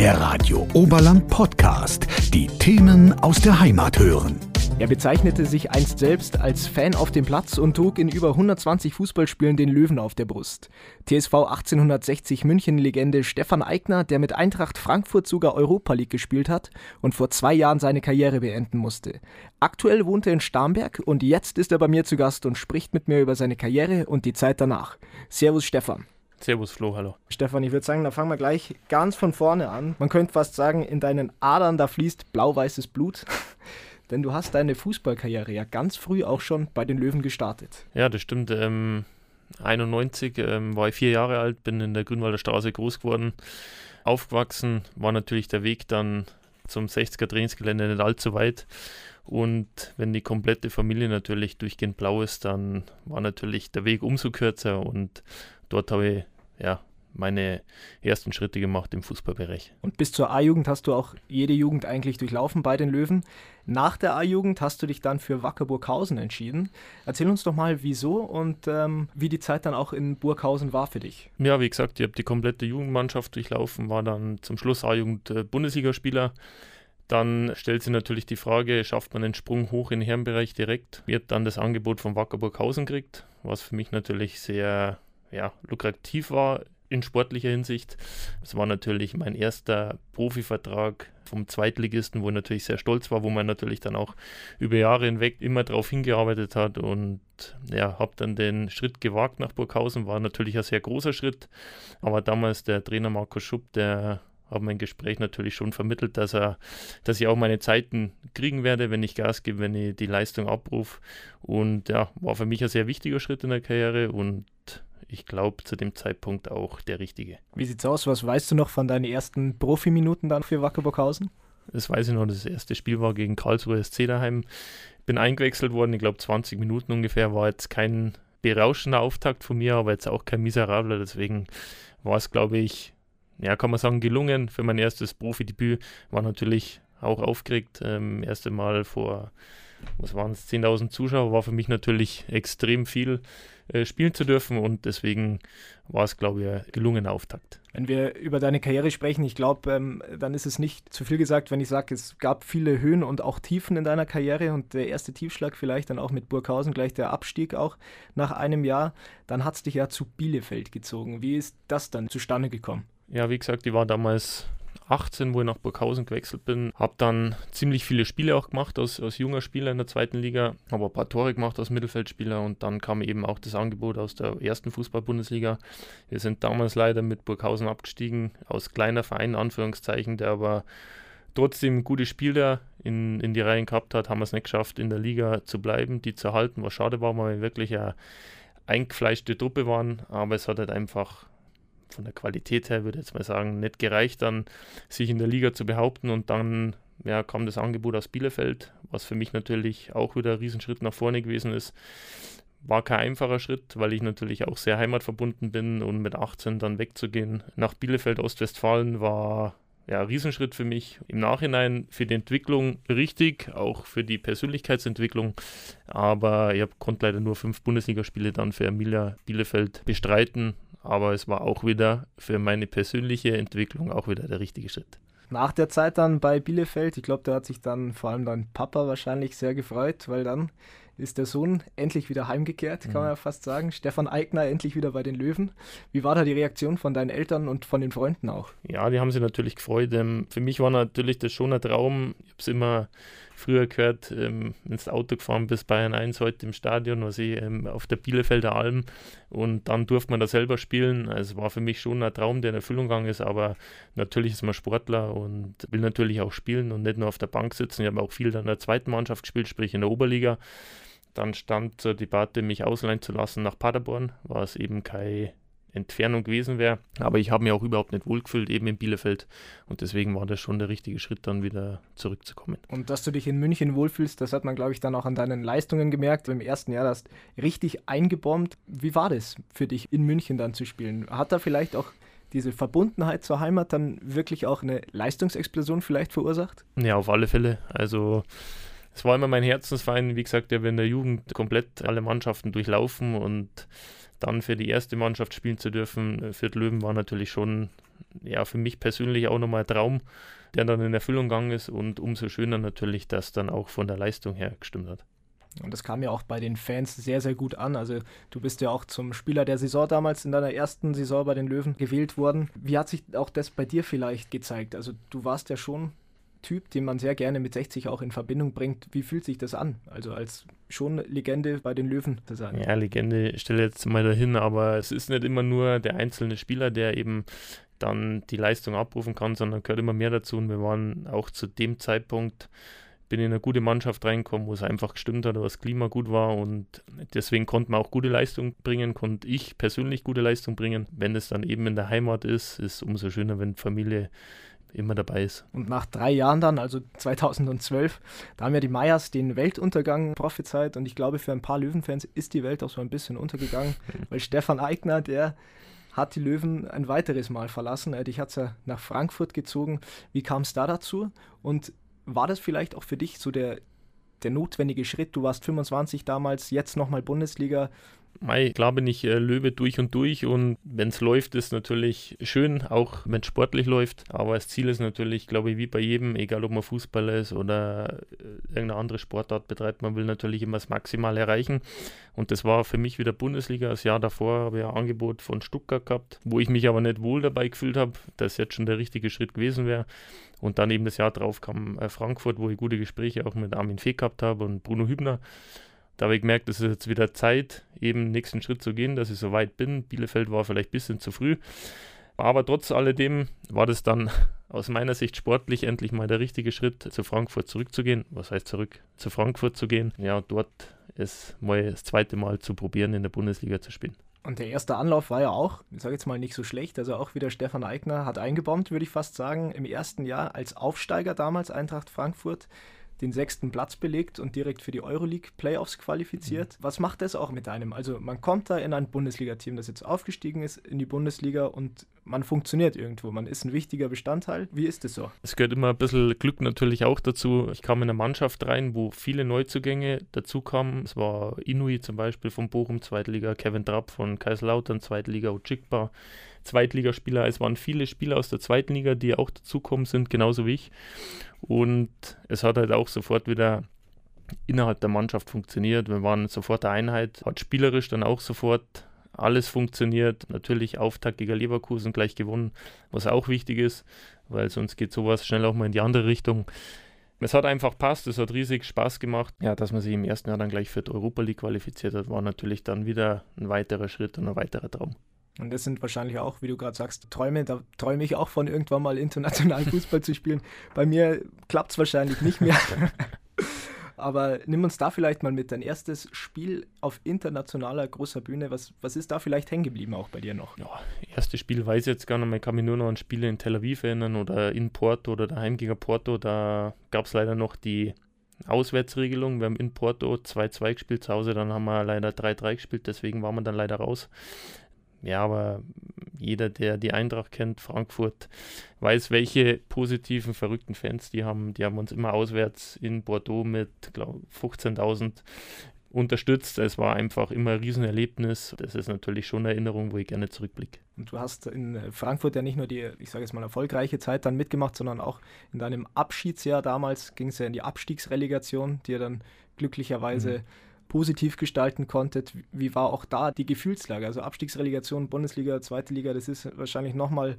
Der Radio Oberland Podcast. Die Themen aus der Heimat hören. Er bezeichnete sich einst selbst als Fan auf dem Platz und trug in über 120 Fußballspielen den Löwen auf der Brust. TSV 1860 München-Legende Stefan Eigner, der mit Eintracht Frankfurt sogar Europa League gespielt hat und vor zwei Jahren seine Karriere beenden musste. Aktuell wohnt er in Starnberg und jetzt ist er bei mir zu Gast und spricht mit mir über seine Karriere und die Zeit danach. Servus Stefan. Servus Flo, hallo. Stefan, ich würde sagen, da fangen wir gleich ganz von vorne an. Man könnte fast sagen, in deinen Adern, da fließt blau-weißes Blut. Denn du hast deine Fußballkarriere ja ganz früh auch schon bei den Löwen gestartet. Ja, das stimmt. Ähm, 91 ähm, war ich vier Jahre alt, bin in der Grünwalder Straße groß geworden, aufgewachsen, war natürlich der Weg dann zum 60er Trainingsgelände nicht allzu weit. Und wenn die komplette Familie natürlich durchgehend blau ist, dann war natürlich der Weg umso kürzer und dort habe ich ja meine ersten Schritte gemacht im Fußballbereich. Und bis zur A-Jugend hast du auch jede Jugend eigentlich durchlaufen bei den Löwen. Nach der A-Jugend hast du dich dann für Wacker Burghausen entschieden. Erzähl uns doch mal, wieso und ähm, wie die Zeit dann auch in Burghausen war für dich. Ja, wie gesagt, ich habe die komplette Jugendmannschaft durchlaufen, war dann zum Schluss A-Jugend äh, Bundesligaspieler. Dann stellt sich natürlich die Frage, schafft man den Sprung hoch in den Herrenbereich direkt? Wird dann das Angebot von Wacker Burghausen gekriegt, was für mich natürlich sehr ja, lukrativ war in sportlicher Hinsicht. Es war natürlich mein erster Profivertrag vom Zweitligisten, wo ich natürlich sehr stolz war, wo man natürlich dann auch über Jahre hinweg immer darauf hingearbeitet hat und ja, habe dann den Schritt gewagt nach Burghausen, war natürlich ein sehr großer Schritt, aber damals der Trainer Marco Schupp, der hat mein Gespräch natürlich schon vermittelt, dass er, dass ich auch meine Zeiten kriegen werde, wenn ich Gas gebe, wenn ich die Leistung abrufe. Und ja, war für mich ein sehr wichtiger Schritt in der Karriere und ich glaube, zu dem Zeitpunkt auch der richtige. Wie sieht's aus? Was weißt du noch von deinen ersten Profiminuten dann für Wacker Burghausen? Das weiß ich noch, das erste Spiel war gegen Karlsruhe SC daheim. Bin eingewechselt worden, ich glaube 20 Minuten ungefähr, war jetzt kein berauschender Auftakt von mir, aber jetzt auch kein miserabler, deswegen war es, glaube ich, ja, kann man sagen, gelungen. Für mein erstes Profidebüt war natürlich auch aufgeregt. Ähm, erste Mal vor, was waren es, 10.000 Zuschauer, war für mich natürlich extrem viel äh, spielen zu dürfen und deswegen war es, glaube ich, ein gelungener Auftakt. Wenn wir über deine Karriere sprechen, ich glaube, ähm, dann ist es nicht zu viel gesagt, wenn ich sage, es gab viele Höhen und auch Tiefen in deiner Karriere und der erste Tiefschlag vielleicht dann auch mit Burghausen, gleich der Abstieg auch nach einem Jahr. Dann hat es dich ja zu Bielefeld gezogen. Wie ist das dann zustande gekommen? Ja, wie gesagt, ich war damals 18, wo ich nach Burghausen gewechselt bin. Habe dann ziemlich viele Spiele auch gemacht als, als junger Spieler in der zweiten Liga, habe ein paar Tore gemacht als Mittelfeldspieler und dann kam eben auch das Angebot aus der ersten Fußball-Bundesliga. Wir sind damals leider mit Burghausen abgestiegen, aus kleiner Verein, Anführungszeichen, der aber trotzdem gute Spieler in, in die Reihen gehabt hat, haben wir es nicht geschafft, in der Liga zu bleiben, die zu erhalten, was schade war, weil wir wirklich eine eingefleischte Truppe waren, aber es hat halt einfach von der Qualität her, würde ich jetzt mal sagen, nicht gereicht, dann sich in der Liga zu behaupten und dann ja, kam das Angebot aus Bielefeld, was für mich natürlich auch wieder ein Riesenschritt nach vorne gewesen ist. War kein einfacher Schritt, weil ich natürlich auch sehr heimatverbunden bin und mit 18 dann wegzugehen nach Bielefeld, Ostwestfalen, war ja, Riesenschritt für mich. Im Nachhinein für die Entwicklung richtig, auch für die Persönlichkeitsentwicklung. Aber ich konnte leider nur fünf Bundesligaspiele dann für Emilia Bielefeld bestreiten aber es war auch wieder für meine persönliche Entwicklung auch wieder der richtige Schritt. Nach der Zeit dann bei Bielefeld, ich glaube, da hat sich dann vor allem dein Papa wahrscheinlich sehr gefreut, weil dann ist der Sohn endlich wieder heimgekehrt, kann mhm. man ja fast sagen. Stefan Eigner endlich wieder bei den Löwen. Wie war da die Reaktion von deinen Eltern und von den Freunden auch? Ja, die haben sich natürlich gefreut. Ähm, für mich war natürlich das schon ein Traum. Ich habe es immer früher gehört, ähm, ins Auto gefahren bis Bayern 1 heute im Stadion, was ich ähm, auf der Bielefelder Alm und dann durfte man da selber spielen. Also war für mich schon ein Traum, der in Erfüllung gegangen ist, aber natürlich ist man Sportler und will natürlich auch spielen und nicht nur auf der Bank sitzen. Ich habe auch viel in der zweiten Mannschaft gespielt, sprich in der Oberliga. Dann stand zur Debatte, mich ausleihen zu lassen nach Paderborn, war es eben keine Entfernung gewesen wäre. Aber ich habe mich auch überhaupt nicht wohlgefühlt, eben in Bielefeld. Und deswegen war das schon der richtige Schritt, dann wieder zurückzukommen. Und dass du dich in München wohlfühlst, das hat man, glaube ich, dann auch an deinen Leistungen gemerkt. Im ersten Jahr hast du richtig eingebombt. Wie war das für dich, in München dann zu spielen? Hat da vielleicht auch diese Verbundenheit zur Heimat dann wirklich auch eine Leistungsexplosion vielleicht verursacht? Ja, auf alle Fälle. Also es war immer mein Herzensverein. Wie gesagt, ich habe in der Jugend komplett alle Mannschaften durchlaufen und dann für die erste Mannschaft spielen zu dürfen, äh, für die Löwen war natürlich schon ja für mich persönlich auch nochmal ein Traum, der dann in Erfüllung gegangen ist und umso schöner natürlich, dass dann auch von der Leistung her gestimmt hat. Und das kam ja auch bei den Fans sehr, sehr gut an. Also du bist ja auch zum Spieler der Saison damals in deiner ersten Saison bei den Löwen gewählt worden. Wie hat sich auch das bei dir vielleicht gezeigt? Also du warst ja schon Typ, den man sehr gerne mit 60 auch in Verbindung bringt. Wie fühlt sich das an? Also als schon Legende bei den Löwen zu sein. Ja, Legende stelle jetzt mal dahin, aber es ist nicht immer nur der einzelne Spieler, der eben dann die Leistung abrufen kann, sondern gehört immer mehr dazu. Und wir waren auch zu dem Zeitpunkt bin in eine gute Mannschaft reingekommen, wo es einfach gestimmt hat, wo das Klima gut war und deswegen konnte man auch gute Leistung bringen, konnte ich persönlich gute Leistung bringen. Wenn es dann eben in der Heimat ist, ist umso schöner, wenn Familie immer dabei ist. Und nach drei Jahren dann, also 2012, da haben ja die Meyers den Weltuntergang prophezeit und ich glaube, für ein paar Löwenfans ist die Welt auch so ein bisschen untergegangen, weil Stefan Eigner, der hat die Löwen ein weiteres Mal verlassen. Dich hat es ja nach Frankfurt gezogen. Wie kam es da dazu? Und war das vielleicht auch für dich so der, der notwendige Schritt? Du warst 25 damals, jetzt nochmal Bundesliga. Mei, klar bin ich äh, Löwe durch und durch und wenn es läuft, ist natürlich schön, auch wenn es sportlich läuft. Aber das Ziel ist natürlich, glaube ich, wie bei jedem, egal ob man Fußballer ist oder äh, irgendeine andere Sportart betreibt, man will natürlich immer das Maximal erreichen. Und das war für mich wieder Bundesliga. Das Jahr davor habe ich ein Angebot von Stuttgart gehabt, wo ich mich aber nicht wohl dabei gefühlt habe, dass jetzt schon der richtige Schritt gewesen wäre. Und dann eben das Jahr drauf kam äh, Frankfurt, wo ich gute Gespräche auch mit Armin Fee gehabt habe und Bruno Hübner. Da habe ich gemerkt, es ist jetzt wieder Zeit, eben nächsten Schritt zu gehen, dass ich so weit bin. Bielefeld war vielleicht ein bisschen zu früh. Aber trotz alledem war das dann aus meiner Sicht sportlich endlich mal der richtige Schritt, zu Frankfurt zurückzugehen. Was heißt zurück? Zu Frankfurt zu gehen. Ja, dort es mal das zweite Mal zu probieren, in der Bundesliga zu spielen. Und der erste Anlauf war ja auch, ich sage jetzt mal nicht so schlecht, also auch wieder Stefan Eigner hat eingebombt, würde ich fast sagen, im ersten Jahr als Aufsteiger damals Eintracht Frankfurt den sechsten Platz belegt und direkt für die Euroleague Playoffs qualifiziert. Mhm. Was macht das auch mit einem? Also man kommt da in ein Bundesliga-Team, das jetzt aufgestiegen ist in die Bundesliga und man funktioniert irgendwo. Man ist ein wichtiger Bestandteil. Wie ist es so? Es gehört immer ein bisschen Glück natürlich auch dazu. Ich kam in eine Mannschaft rein, wo viele Neuzugänge dazu kamen. Es war Inui zum Beispiel von Bochum, Zweitliga, Kevin Trapp von Kaiserslautern, Zweitliga, Ojigba. Zweitligaspieler. Es waren viele Spieler aus der zweiten Liga, die auch dazukommen sind, genauso wie ich. Und es hat halt auch sofort wieder innerhalb der Mannschaft funktioniert. Wir waren sofort eine Einheit, hat spielerisch dann auch sofort alles funktioniert. Natürlich Auftakt gegen Leverkusen gleich gewonnen, was auch wichtig ist, weil sonst geht sowas schnell auch mal in die andere Richtung. Es hat einfach passt, es hat riesig Spaß gemacht. Ja, dass man sich im ersten Jahr dann gleich für die Europa League qualifiziert hat, war natürlich dann wieder ein weiterer Schritt und ein weiterer Traum. Und das sind wahrscheinlich auch, wie du gerade sagst, Träume. Da träume ich auch von, irgendwann mal international Fußball zu spielen. Bei mir klappt es wahrscheinlich nicht mehr. Aber nimm uns da vielleicht mal mit. Dein erstes Spiel auf internationaler großer Bühne, was, was ist da vielleicht hängen geblieben auch bei dir noch? Ja, erstes Spiel weiß ich jetzt gar nicht mehr. Ich kann mich nur noch an Spiele in Tel Aviv erinnern oder in Porto oder daheim gegen Porto. Da gab es leider noch die Auswärtsregelung. Wir haben in Porto 2-2 gespielt zu Hause, dann haben wir leider 3-3 gespielt, deswegen waren wir dann leider raus ja, aber jeder, der die Eintracht kennt, Frankfurt, weiß, welche positiven, verrückten Fans die haben. Die haben uns immer auswärts in Bordeaux mit, glaube 15.000 unterstützt. Es war einfach immer ein Riesenerlebnis. Das ist natürlich schon eine Erinnerung, wo ich gerne zurückblicke. Und du hast in Frankfurt ja nicht nur die, ich sage jetzt mal, erfolgreiche Zeit dann mitgemacht, sondern auch in deinem Abschiedsjahr damals ging es ja in die Abstiegsrelegation, die ja dann glücklicherweise mhm positiv gestalten konntet. Wie war auch da die Gefühlslage? Also Abstiegsrelegation, Bundesliga, Zweite Liga, das ist wahrscheinlich nochmal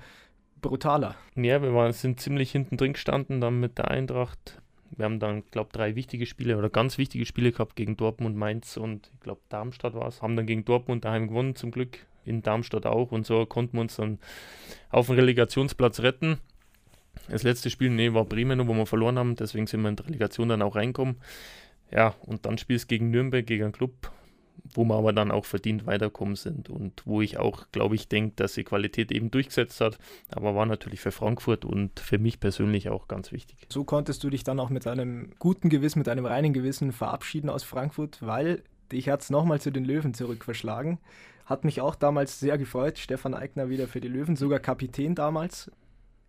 brutaler. Ja, wir waren, sind ziemlich hinten drin gestanden dann mit der Eintracht. Wir haben dann, glaube ich, drei wichtige Spiele oder ganz wichtige Spiele gehabt gegen Dortmund, Mainz und ich glaube Darmstadt war es. Haben dann gegen Dortmund daheim gewonnen, zum Glück. In Darmstadt auch und so konnten wir uns dann auf den Relegationsplatz retten. Das letzte Spiel, nee, war Bremen, wo wir verloren haben, deswegen sind wir in die Relegation dann auch reinkommen. Ja, und dann spielst du gegen Nürnberg, gegen einen Club, wo wir aber dann auch verdient weiterkommen sind und wo ich auch, glaube ich, denke, dass die Qualität eben durchgesetzt hat, aber war natürlich für Frankfurt und für mich persönlich auch ganz wichtig. So konntest du dich dann auch mit einem guten Gewissen, mit einem reinen Gewissen verabschieden aus Frankfurt, weil dich hat es nochmal zu den Löwen zurückverschlagen. Hat mich auch damals sehr gefreut, Stefan Eigner wieder für die Löwen, sogar Kapitän damals.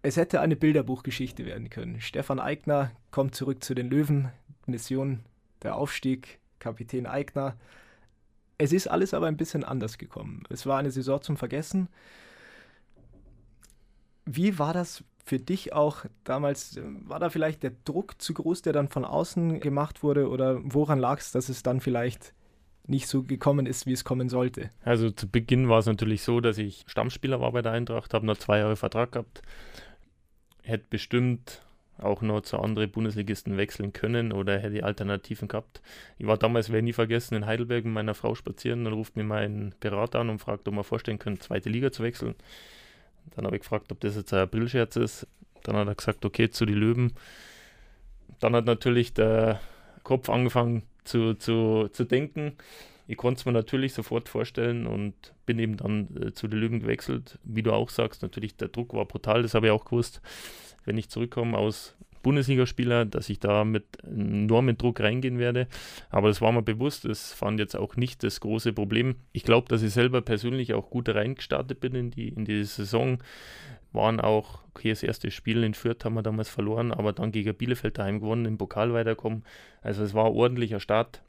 Es hätte eine Bilderbuchgeschichte werden können. Stefan Eigner kommt zurück zu den Löwen, Mission der Aufstieg, Kapitän Eigner. Es ist alles aber ein bisschen anders gekommen. Es war eine Saison zum Vergessen. Wie war das für dich auch damals? War da vielleicht der Druck zu groß, der dann von außen gemacht wurde? Oder woran lag es, dass es dann vielleicht nicht so gekommen ist, wie es kommen sollte? Also zu Beginn war es natürlich so, dass ich Stammspieler war bei der Eintracht, habe noch zwei Jahre Vertrag gehabt, hätte bestimmt auch noch zu anderen Bundesligisten wechseln können oder hätte Alternativen gehabt. Ich war damals, werde nie vergessen, in Heidelberg mit meiner Frau spazieren. Dann ruft mir mein Berater an und fragt, ob wir vorstellen können, zweite Liga zu wechseln. Dann habe ich gefragt, ob das jetzt ein Aprilscherz ist. Dann hat er gesagt, okay, zu die Löwen. Dann hat natürlich der Kopf angefangen zu, zu, zu denken. Ich konnte es mir natürlich sofort vorstellen und bin eben dann äh, zu den Löwen gewechselt. Wie du auch sagst, natürlich der Druck war brutal, das habe ich auch gewusst wenn ich zurückkomme aus Bundesligaspieler, dass ich da mit enormem Druck reingehen werde. Aber das war mir bewusst. Das fand jetzt auch nicht das große Problem. Ich glaube, dass ich selber persönlich auch gut reingestartet bin in die, in die Saison. Waren auch, okay, das erste Spiel in Fürth haben wir damals verloren, aber dann gegen Bielefeld daheim gewonnen, im Pokal weiterkommen. Also es war ein ordentlicher Start.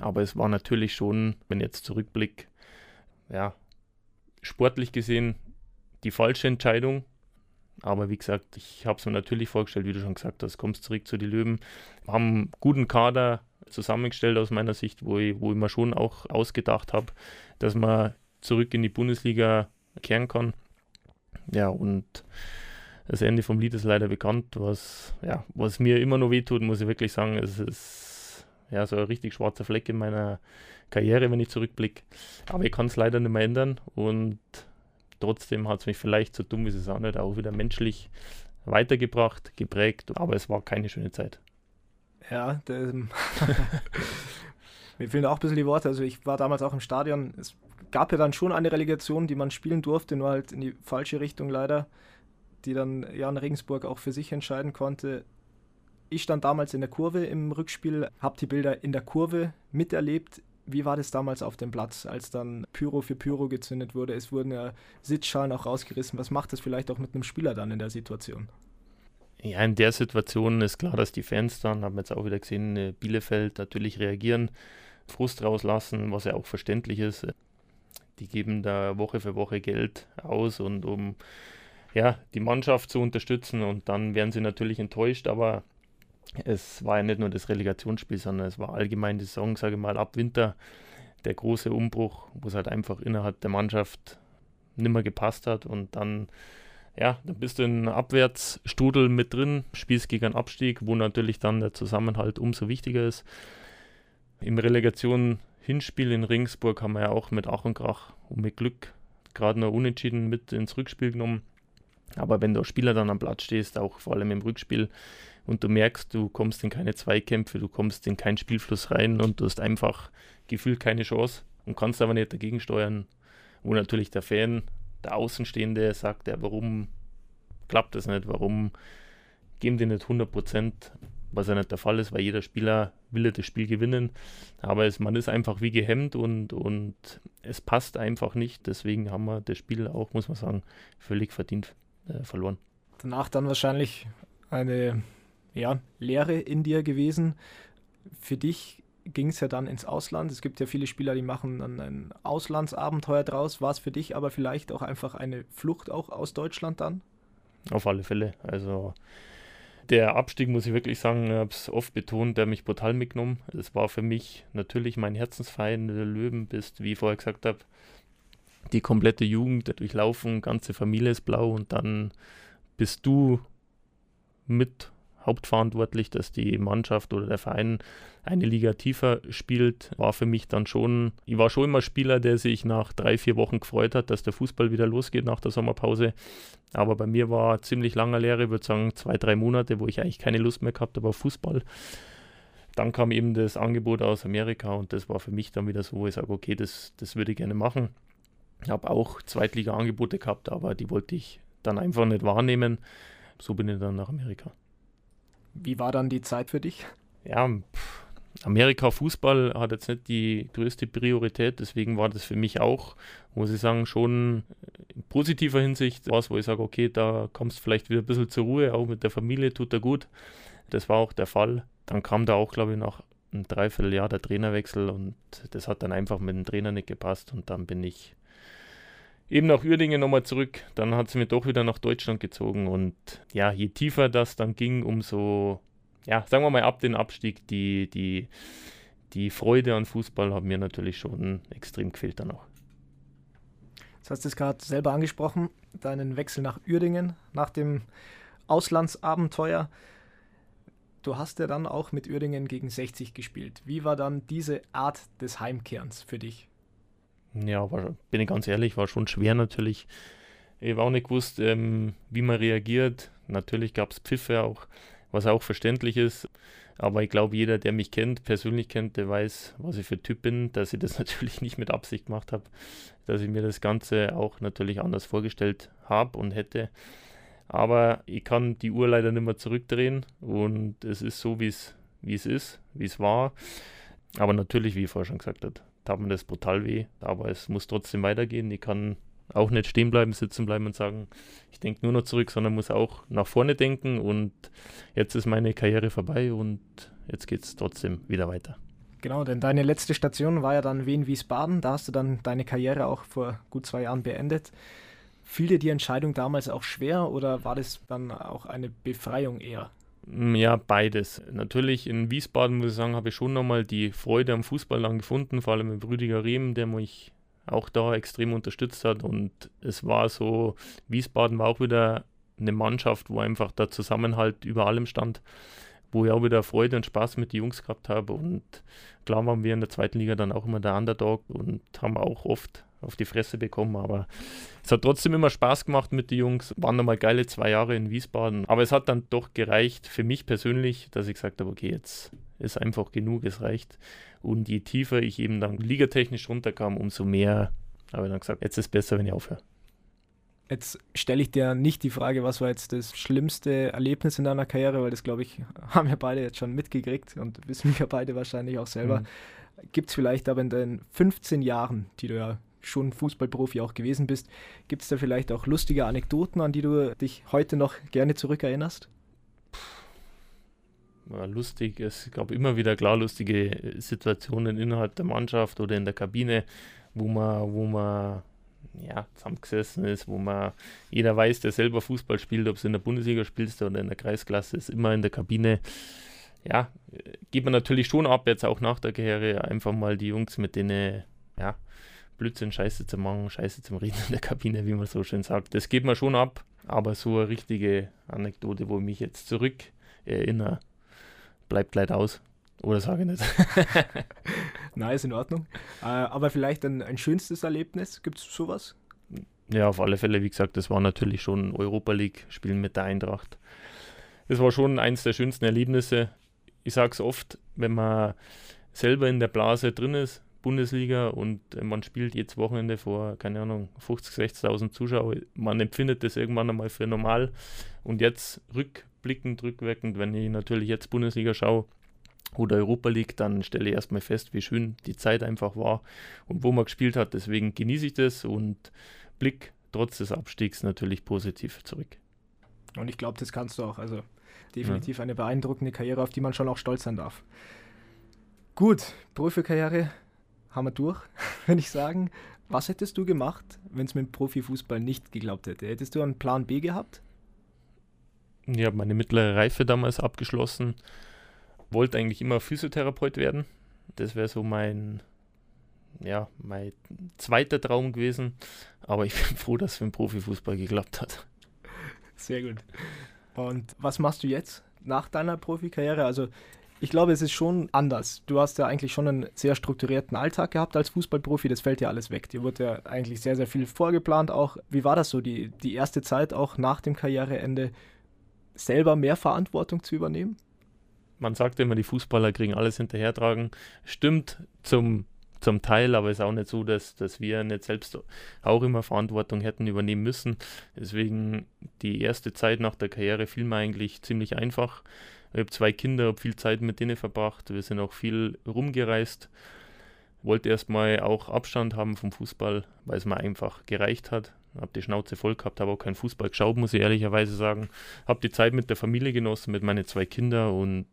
Aber es war natürlich schon, wenn jetzt zurückblicke, ja, sportlich gesehen die falsche Entscheidung, aber wie gesagt, ich habe es mir natürlich vorgestellt, wie du schon gesagt hast, kommst zurück zu den Löwen. Wir haben einen guten Kader zusammengestellt aus meiner Sicht, wo ich, wo ich mir schon auch ausgedacht habe, dass man zurück in die Bundesliga kehren kann. Ja, und das Ende vom Lied ist leider bekannt, was, ja, was mir immer noch wehtut, muss ich wirklich sagen. Es ist ja so ein richtig schwarzer Fleck in meiner Karriere, wenn ich zurückblicke. Aber ich kann es leider nicht mehr ändern und Trotzdem hat es mich vielleicht, so dumm wie es auch nicht, auch wieder menschlich weitergebracht, geprägt, aber es war keine schöne Zeit. Ja, der, mir fehlen auch ein bisschen die Worte. Also ich war damals auch im Stadion. Es gab ja dann schon eine Relegation, die man spielen durfte, nur halt in die falsche Richtung leider, die dann Jan Regensburg auch für sich entscheiden konnte. Ich stand damals in der Kurve im Rückspiel, habe die Bilder in der Kurve miterlebt. Wie war das damals auf dem Platz, als dann Pyro für Pyro gezündet wurde? Es wurden ja Sitzschalen auch rausgerissen. Was macht das vielleicht auch mit einem Spieler dann in der Situation? Ja, in der Situation ist klar, dass die Fans dann, haben wir jetzt auch wieder gesehen, äh, Bielefeld natürlich reagieren, Frust rauslassen, was ja auch verständlich ist. Die geben da Woche für Woche Geld aus und um ja, die Mannschaft zu unterstützen und dann werden sie natürlich enttäuscht, aber es war ja nicht nur das Relegationsspiel, sondern es war allgemein die Saison, sage ich mal, ab Winter der große Umbruch, wo es halt einfach innerhalb der Mannschaft nicht mehr gepasst hat und dann, ja, dann bist du in Abwärtsstrudel mit drin, spielst gegen einen Abstieg, wo natürlich dann der Zusammenhalt umso wichtiger ist. Im Relegation Hinspiel in Ringsburg haben wir ja auch mit Ach und Krach und mit Glück gerade noch unentschieden mit ins Rückspiel genommen. Aber wenn du als Spieler dann am Platz stehst, auch vor allem im Rückspiel, und du merkst, du kommst in keine Zweikämpfe, du kommst in keinen Spielfluss rein und du hast einfach gefühlt keine Chance und kannst aber nicht dagegen steuern. Wo natürlich der Fan, der Außenstehende sagt, ja, warum klappt das nicht, warum geben die nicht 100 Prozent, was ja nicht der Fall ist, weil jeder Spieler will ja das Spiel gewinnen, aber es, man ist einfach wie gehemmt und, und es passt einfach nicht, deswegen haben wir das Spiel auch, muss man sagen, völlig verdient äh, verloren. Danach dann wahrscheinlich eine ja, Lehre in dir gewesen. Für dich ging es ja dann ins Ausland. Es gibt ja viele Spieler, die machen dann ein Auslandsabenteuer draus. War es für dich aber vielleicht auch einfach eine Flucht auch aus Deutschland dann? Auf alle Fälle. Also der Abstieg, muss ich wirklich sagen, ich habe es oft betont, der mich brutal mitgenommen. Es war für mich natürlich mein Herzensfeind, der Löwen bist, wie ich vorher gesagt habe, die komplette Jugend durchlaufen, ganze Familie ist blau und dann bist du mit hauptverantwortlich, dass die Mannschaft oder der Verein eine Liga tiefer spielt, war für mich dann schon, ich war schon immer Spieler, der sich nach drei, vier Wochen gefreut hat, dass der Fußball wieder losgeht nach der Sommerpause. Aber bei mir war ziemlich langer Lehre, ich würde sagen zwei, drei Monate, wo ich eigentlich keine Lust mehr gehabt habe auf Fußball. Dann kam eben das Angebot aus Amerika und das war für mich dann wieder so, wo ich sage, okay, das, das würde ich gerne machen. Ich habe auch Zweitliga-Angebote gehabt, aber die wollte ich dann einfach nicht wahrnehmen. So bin ich dann nach Amerika. Wie war dann die Zeit für dich? Ja, Amerika Fußball hat jetzt nicht die größte Priorität, deswegen war das für mich auch, muss ich sagen, schon in positiver Hinsicht was, wo ich sage, okay, da kommst du vielleicht wieder ein bisschen zur Ruhe, auch mit der Familie tut er gut. Das war auch der Fall. Dann kam da auch, glaube ich, nach einem Dreivierteljahr der Trainerwechsel und das hat dann einfach mit dem Trainer nicht gepasst und dann bin ich eben nach Uerdingen nochmal zurück. Dann hat es mir doch wieder nach Deutschland gezogen. Und ja, je tiefer das dann ging, umso, ja, sagen wir mal, ab den Abstieg, die, die, die Freude an Fußball hat mir natürlich schon extrem gefehlt dann auch. Du hast es gerade selber angesprochen, deinen Wechsel nach Uerdingen, nach dem Auslandsabenteuer. Du hast ja dann auch mit Uerdingen gegen 60 gespielt. Wie war dann diese Art des Heimkehrens für dich? Ja, war, bin ich ganz ehrlich, war schon schwer natürlich. Ich habe auch nicht gewusst, ähm, wie man reagiert. Natürlich gab es Pfiffe auch, was auch verständlich ist. Aber ich glaube, jeder, der mich kennt, persönlich kennt, der weiß, was ich für Typ bin, dass ich das natürlich nicht mit Absicht gemacht habe, dass ich mir das Ganze auch natürlich anders vorgestellt habe und hätte. Aber ich kann die Uhr leider nicht mehr zurückdrehen und es ist so, wie es ist, wie es war. Aber natürlich, wie ich vorher schon gesagt habe, tat mir das brutal weh. Aber es muss trotzdem weitergehen. Ich kann auch nicht stehen bleiben, sitzen bleiben und sagen, ich denke nur noch zurück, sondern muss auch nach vorne denken. Und jetzt ist meine Karriere vorbei und jetzt geht es trotzdem wieder weiter. Genau, denn deine letzte Station war ja dann Wien-Wiesbaden. Da hast du dann deine Karriere auch vor gut zwei Jahren beendet. Fiel dir die Entscheidung damals auch schwer oder war das dann auch eine Befreiung eher? Ja, beides. Natürlich in Wiesbaden, muss ich sagen, habe ich schon nochmal die Freude am Fußball dann gefunden, vor allem mit Rüdiger Rehm, der mich auch da extrem unterstützt hat. Und es war so, Wiesbaden war auch wieder eine Mannschaft, wo einfach der Zusammenhalt über allem stand, wo ich auch wieder Freude und Spaß mit den Jungs gehabt habe. Und klar waren wir in der zweiten Liga dann auch immer der Underdog und haben auch oft auf die Fresse bekommen. Aber es hat trotzdem immer Spaß gemacht mit den Jungs. Waren nochmal geile zwei Jahre in Wiesbaden. Aber es hat dann doch gereicht für mich persönlich, dass ich gesagt habe, okay, jetzt ist einfach genug, es reicht. Und je tiefer ich eben dann ligatechnisch runterkam, umso mehr habe ich dann gesagt, jetzt ist es besser, wenn ich aufhöre. Jetzt stelle ich dir nicht die Frage, was war jetzt das schlimmste Erlebnis in deiner Karriere, weil das, glaube ich, haben wir beide jetzt schon mitgekriegt und wissen wir beide wahrscheinlich auch selber. Mhm. Gibt es vielleicht aber in den 15 Jahren, die du ja schon Fußballprofi auch gewesen bist, gibt es da vielleicht auch lustige Anekdoten, an die du dich heute noch gerne zurückerinnerst? Ja, lustig, es gab immer wieder klar lustige Situationen innerhalb der Mannschaft oder in der Kabine, wo man, wo man ja, zusammengesessen ist, wo man jeder weiß, der selber Fußball spielt, ob es in der Bundesliga spielst oder in der Kreisklasse, ist immer in der Kabine. Ja, geht man natürlich schon ab, jetzt auch nach der Karriere, einfach mal die Jungs, mit denen ja, Blödsinn, Scheiße zu machen, Scheiße zum Reden in der Kabine, wie man so schön sagt. Das geht mir schon ab, aber so eine richtige Anekdote, wo ich mich jetzt zurück erinnere, bleibt leider aus. Oder sage ich nicht. Nein, ist in Ordnung. Äh, aber vielleicht ein, ein schönstes Erlebnis, gibt es sowas? Ja, auf alle Fälle, wie gesagt, das war natürlich schon Europa League-Spielen mit der Eintracht. Das war schon eins der schönsten Erlebnisse. Ich sage es oft, wenn man selber in der Blase drin ist, Bundesliga und äh, man spielt jedes Wochenende vor, keine Ahnung, 50.000, 60.000 Zuschauer. Man empfindet das irgendwann einmal für normal. Und jetzt rückblickend, rückwirkend, wenn ich natürlich jetzt Bundesliga schaue oder Europa League, dann stelle ich erstmal fest, wie schön die Zeit einfach war und wo man gespielt hat. Deswegen genieße ich das und blick trotz des Abstiegs natürlich positiv zurück. Und ich glaube, das kannst du auch. Also definitiv ja. eine beeindruckende Karriere, auf die man schon auch stolz sein darf. Gut, Profikarriere haben wir durch, würde ich sagen. Was hättest du gemacht, wenn es mit dem Profifußball nicht geglaubt hätte? Hättest du einen Plan B gehabt? Ich habe meine mittlere Reife damals abgeschlossen, wollte eigentlich immer Physiotherapeut werden. Das wäre so mein, ja, mein zweiter Traum gewesen. Aber ich bin froh, dass es für den Profifußball geklappt hat. Sehr gut. Und was machst du jetzt nach deiner Profikarriere? Also ich glaube, es ist schon anders. Du hast ja eigentlich schon einen sehr strukturierten Alltag gehabt als Fußballprofi. Das fällt ja alles weg. Dir wurde ja eigentlich sehr, sehr viel vorgeplant auch. Wie war das so, die, die erste Zeit auch nach dem Karriereende, selber mehr Verantwortung zu übernehmen? Man sagt immer, die Fußballer kriegen alles hinterhertragen. Stimmt zum, zum Teil, aber es ist auch nicht so, dass, dass wir nicht selbst auch immer Verantwortung hätten übernehmen müssen. Deswegen die erste Zeit nach der Karriere fiel mir eigentlich ziemlich einfach ich habe zwei Kinder, habe viel Zeit mit denen verbracht. Wir sind auch viel rumgereist. Wollte erstmal auch Abstand haben vom Fußball, weil es mir einfach gereicht hat. Habe die Schnauze voll gehabt, habe auch keinen Fußball geschaut, muss ich ehrlicherweise sagen. Habe die Zeit mit der Familie genossen, mit meinen zwei Kindern und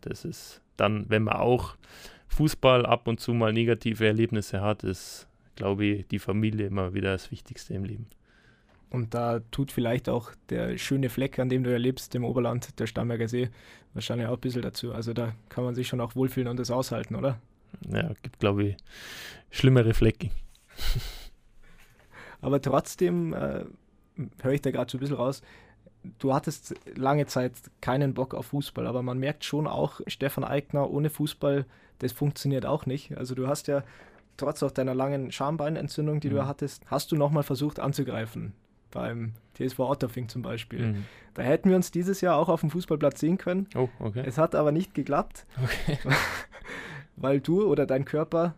das ist dann, wenn man auch Fußball ab und zu mal negative Erlebnisse hat, ist glaube ich, die Familie immer wieder das Wichtigste im Leben. Und da tut vielleicht auch der schöne Fleck, an dem du erlebst, dem Oberland, der Starnberger See, wahrscheinlich auch ein bisschen dazu. Also da kann man sich schon auch wohlfühlen und das aushalten, oder? Ja, gibt, glaube ich, schlimmere Flecken. Aber trotzdem äh, höre ich da gerade so ein bisschen raus, du hattest lange Zeit keinen Bock auf Fußball, aber man merkt schon auch, Stefan Eigner ohne Fußball, das funktioniert auch nicht. Also du hast ja trotz auch deiner langen Schambeinentzündung, die mhm. du hattest, hast du nochmal versucht anzugreifen. Beim TSV Otterfing zum Beispiel. Mhm. Da hätten wir uns dieses Jahr auch auf dem Fußballplatz sehen können. Oh, okay. Es hat aber nicht geklappt, okay. weil du oder dein Körper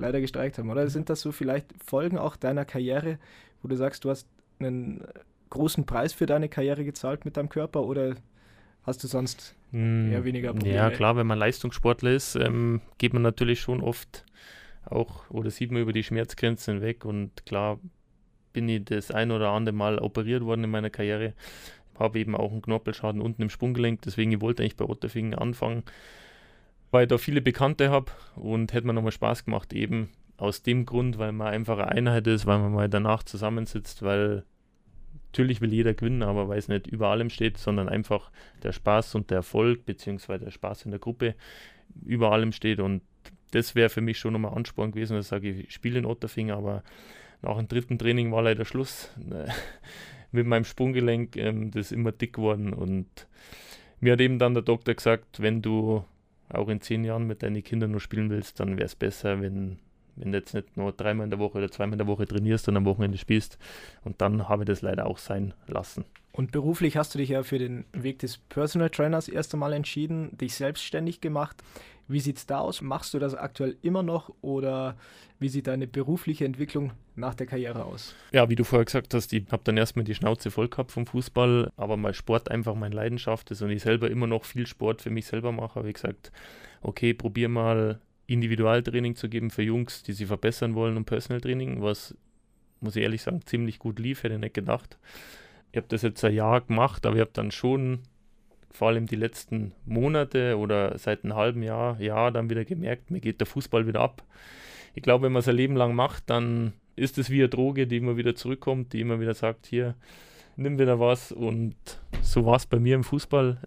leider gestreikt haben. Oder sind das so vielleicht Folgen auch deiner Karriere, wo du sagst, du hast einen großen Preis für deine Karriere gezahlt mit deinem Körper oder hast du sonst hm, eher weniger Probleme? Ja, klar, wenn man Leistungssportler ist, ähm, geht man natürlich schon oft auch oder sieht man über die Schmerzgrenzen hinweg und klar bin ich das ein oder andere Mal operiert worden in meiner Karriere. Habe eben auch einen Knorpelschaden unten im Sprunggelenk, deswegen ich wollte eigentlich bei Otterfingen anfangen, weil ich da viele Bekannte habe und hätte mir nochmal Spaß gemacht, eben aus dem Grund, weil man einfach eine Einheit ist, weil man mal danach zusammensitzt, weil natürlich will jeder gewinnen, aber weil es nicht über allem steht, sondern einfach der Spaß und der Erfolg, beziehungsweise der Spaß in der Gruppe über allem steht. Und das wäre für mich schon nochmal Ansporn gewesen, dass ich sage, ich spiele in Otterfing, aber nach dem dritten Training war leider Schluss mit meinem Sprunggelenk. Ähm, das ist immer dick geworden und mir hat eben dann der Doktor gesagt, wenn du auch in zehn Jahren mit deinen Kindern nur spielen willst, dann wäre es besser, wenn wenn du jetzt nicht nur dreimal in der Woche oder zweimal in der Woche trainierst und am Wochenende spielst. Und dann habe ich das leider auch sein lassen. Und beruflich hast du dich ja für den Weg des Personal Trainers erst einmal entschieden, dich selbstständig gemacht. Wie sieht es da aus? Machst du das aktuell immer noch oder wie sieht deine berufliche Entwicklung nach der Karriere aus? Ja, wie du vorher gesagt hast, ich habe dann erstmal die Schnauze voll gehabt vom Fußball, aber mal Sport einfach meine Leidenschaft ist und ich selber immer noch viel Sport für mich selber mache, habe ich gesagt, okay, probier mal Individualtraining zu geben für Jungs, die sich verbessern wollen und Personal Training, was, muss ich ehrlich sagen, ziemlich gut lief, hätte ich nicht gedacht. Ich habe das jetzt ein Jahr gemacht, aber ich habe dann schon vor allem die letzten Monate oder seit einem halben Jahr, Jahr dann wieder gemerkt, mir geht der Fußball wieder ab. Ich glaube, wenn man es ein Leben lang macht, dann ist es wie eine Droge, die immer wieder zurückkommt, die immer wieder sagt, hier, nimm wieder was. Und so war es bei mir im Fußball.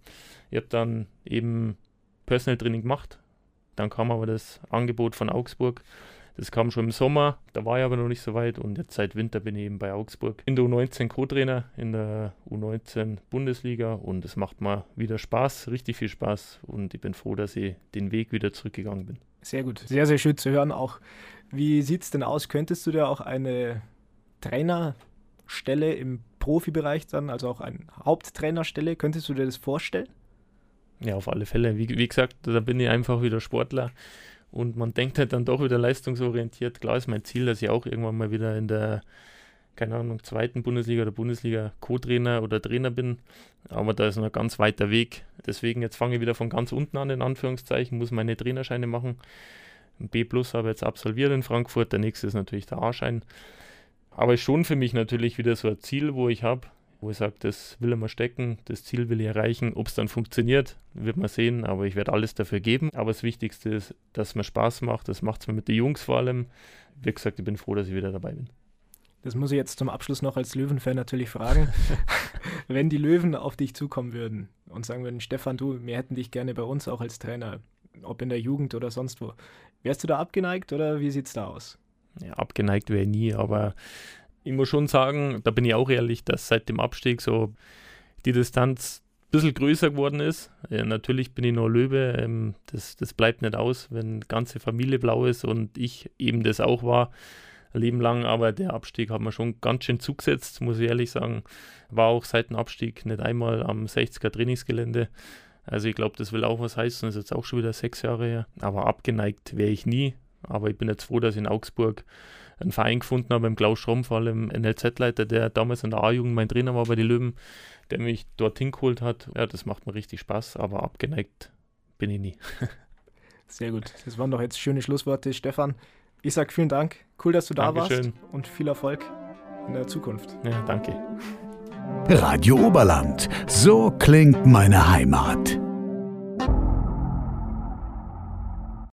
Ich habe dann eben Personal Training gemacht, dann kam aber das Angebot von Augsburg. Das kam schon im Sommer, da war ich aber noch nicht so weit und jetzt seit Winter bin ich eben bei Augsburg in der U19 Co-Trainer in der U19 Bundesliga und es macht mal wieder Spaß, richtig viel Spaß und ich bin froh, dass ich den Weg wieder zurückgegangen bin. Sehr gut, sehr, sehr schön zu hören auch. Wie sieht es denn aus? Könntest du dir auch eine Trainerstelle im Profibereich dann, also auch eine Haupttrainerstelle, könntest du dir das vorstellen? Ja, auf alle Fälle. Wie, wie gesagt, da bin ich einfach wieder Sportler und man denkt halt dann doch wieder leistungsorientiert. Klar ist mein Ziel, dass ich auch irgendwann mal wieder in der, keine Ahnung, zweiten Bundesliga oder Bundesliga Co-Trainer oder Trainer bin, aber da ist noch ein ganz weiter Weg. Deswegen jetzt fange ich wieder von ganz unten an, in Anführungszeichen, muss meine Trainerscheine machen. Ein B Plus habe ich jetzt absolviert in Frankfurt, der nächste ist natürlich der A-Schein. Aber ist schon für mich natürlich wieder so ein Ziel, wo ich habe, wo ich sage, das will er mal stecken, das Ziel will ich erreichen. Ob es dann funktioniert, wird man sehen, aber ich werde alles dafür geben. Aber das Wichtigste ist, dass mir Spaß macht. Das macht es mir mit den Jungs vor allem. Wie gesagt, ich bin froh, dass ich wieder dabei bin. Das muss ich jetzt zum Abschluss noch als Löwenfan natürlich fragen. Wenn die Löwen auf dich zukommen würden und sagen würden, Stefan, du, wir hätten dich gerne bei uns auch als Trainer, ob in der Jugend oder sonst wo. Wärst du da abgeneigt oder wie sieht es da aus? Ja, abgeneigt wäre nie, aber ich muss schon sagen, da bin ich auch ehrlich, dass seit dem Abstieg so die Distanz ein bisschen größer geworden ist. Ja, natürlich bin ich noch Löwe, ähm, das, das bleibt nicht aus, wenn ganze Familie blau ist und ich eben das auch war, ein Leben lang, aber der Abstieg hat mir schon ganz schön zugesetzt, muss ich ehrlich sagen. War auch seit dem Abstieg nicht einmal am 60er Trainingsgelände. Also ich glaube, das will auch was heißen, das ist jetzt auch schon wieder sechs Jahre her. Aber abgeneigt wäre ich nie. Aber ich bin jetzt froh, dass in Augsburg einen Verein gefunden habe, im Klaus Schromm, vor allem NLZ-Leiter, der damals in der A-Jugend mein Trainer war bei den Löwen, der mich dorthin geholt hat. Ja, das macht mir richtig Spaß, aber abgeneigt bin ich nie. Sehr gut. Das waren doch jetzt schöne Schlussworte, Stefan. Ich sage vielen Dank. Cool, dass du da Dankeschön. warst und viel Erfolg in der Zukunft. Ja, danke. Radio Oberland. So klingt meine Heimat.